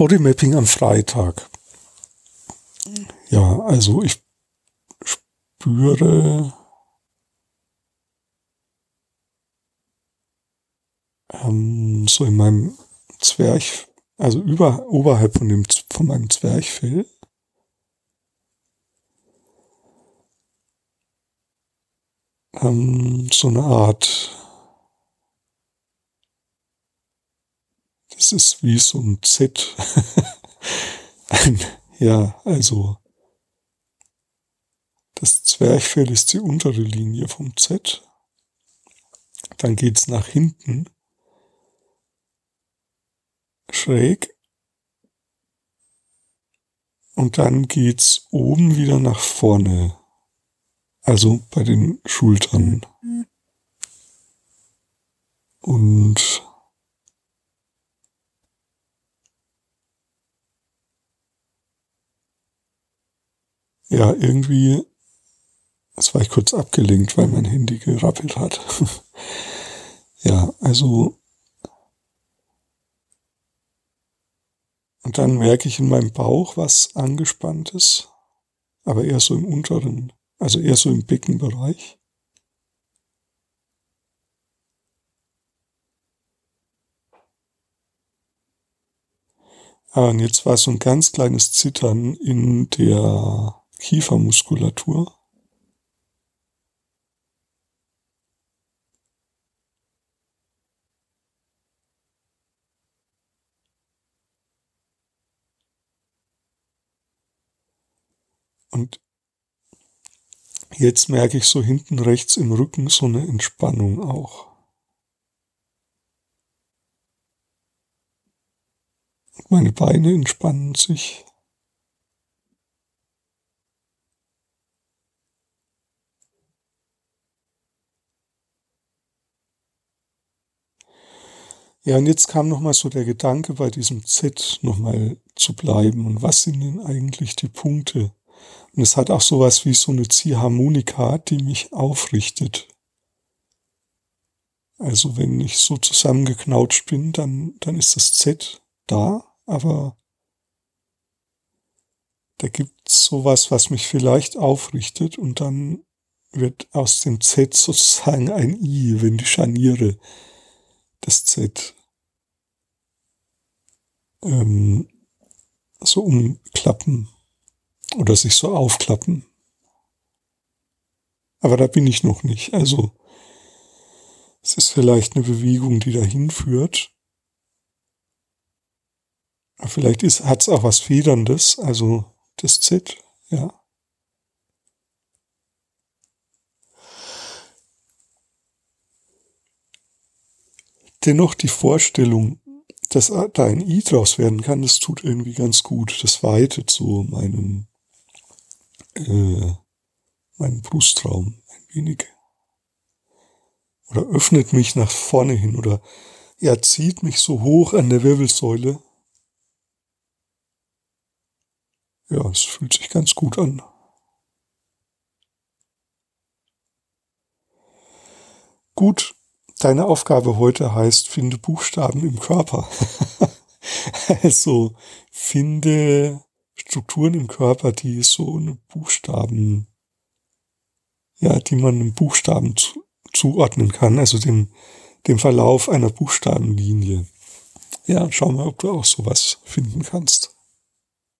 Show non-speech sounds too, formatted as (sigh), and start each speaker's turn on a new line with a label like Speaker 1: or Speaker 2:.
Speaker 1: Bodymapping am Freitag. Ja, also ich spüre ähm, so in meinem Zwerch, also über, oberhalb von dem, von meinem Zwerchfell, ähm, so eine Art, das ist wie so ein Z. (laughs) ein, ja, also das Zwerchfell ist die untere Linie vom Z. Dann geht's nach hinten schräg und dann geht's oben wieder nach vorne. Also bei den Schultern. Und ja, irgendwie, jetzt war ich kurz abgelenkt, weil mein Handy gerappelt hat. (laughs) ja, also Und dann merke ich in meinem Bauch was angespanntes, aber eher so im unteren, also eher so im Beckenbereich. Ah, und jetzt war so ein ganz kleines Zittern in der Kiefermuskulatur. Und jetzt merke ich so hinten rechts im Rücken so eine Entspannung auch. Und meine Beine entspannen sich. Ja, und jetzt kam nochmal so der Gedanke, bei diesem Z nochmal zu bleiben. Und was sind denn eigentlich die Punkte, und es hat auch sowas wie so eine Ziehharmonika, die mich aufrichtet. Also wenn ich so zusammengeknautscht bin, dann, dann ist das Z da, aber da gibt's sowas, was mich vielleicht aufrichtet und dann wird aus dem Z sozusagen ein I, wenn die Scharniere das Z ähm, so umklappen oder sich so aufklappen. Aber da bin ich noch nicht. Also es ist vielleicht eine Bewegung, die dahin führt. Vielleicht hat es auch was Federndes, also das Z, ja. Dennoch die Vorstellung, dass da ein I draus werden kann, das tut irgendwie ganz gut. Das weitet so meinen äh, meinen Brustraum ein wenig. Oder öffnet mich nach vorne hin oder er zieht mich so hoch an der Wirbelsäule. Ja, es fühlt sich ganz gut an. Gut, deine Aufgabe heute heißt, finde Buchstaben im Körper. (laughs) also finde Strukturen im Körper, die so eine Buchstaben, ja, die man einem Buchstaben zu, zuordnen kann, also dem, dem Verlauf einer Buchstabenlinie. Ja, schau mal, ob du auch sowas finden kannst.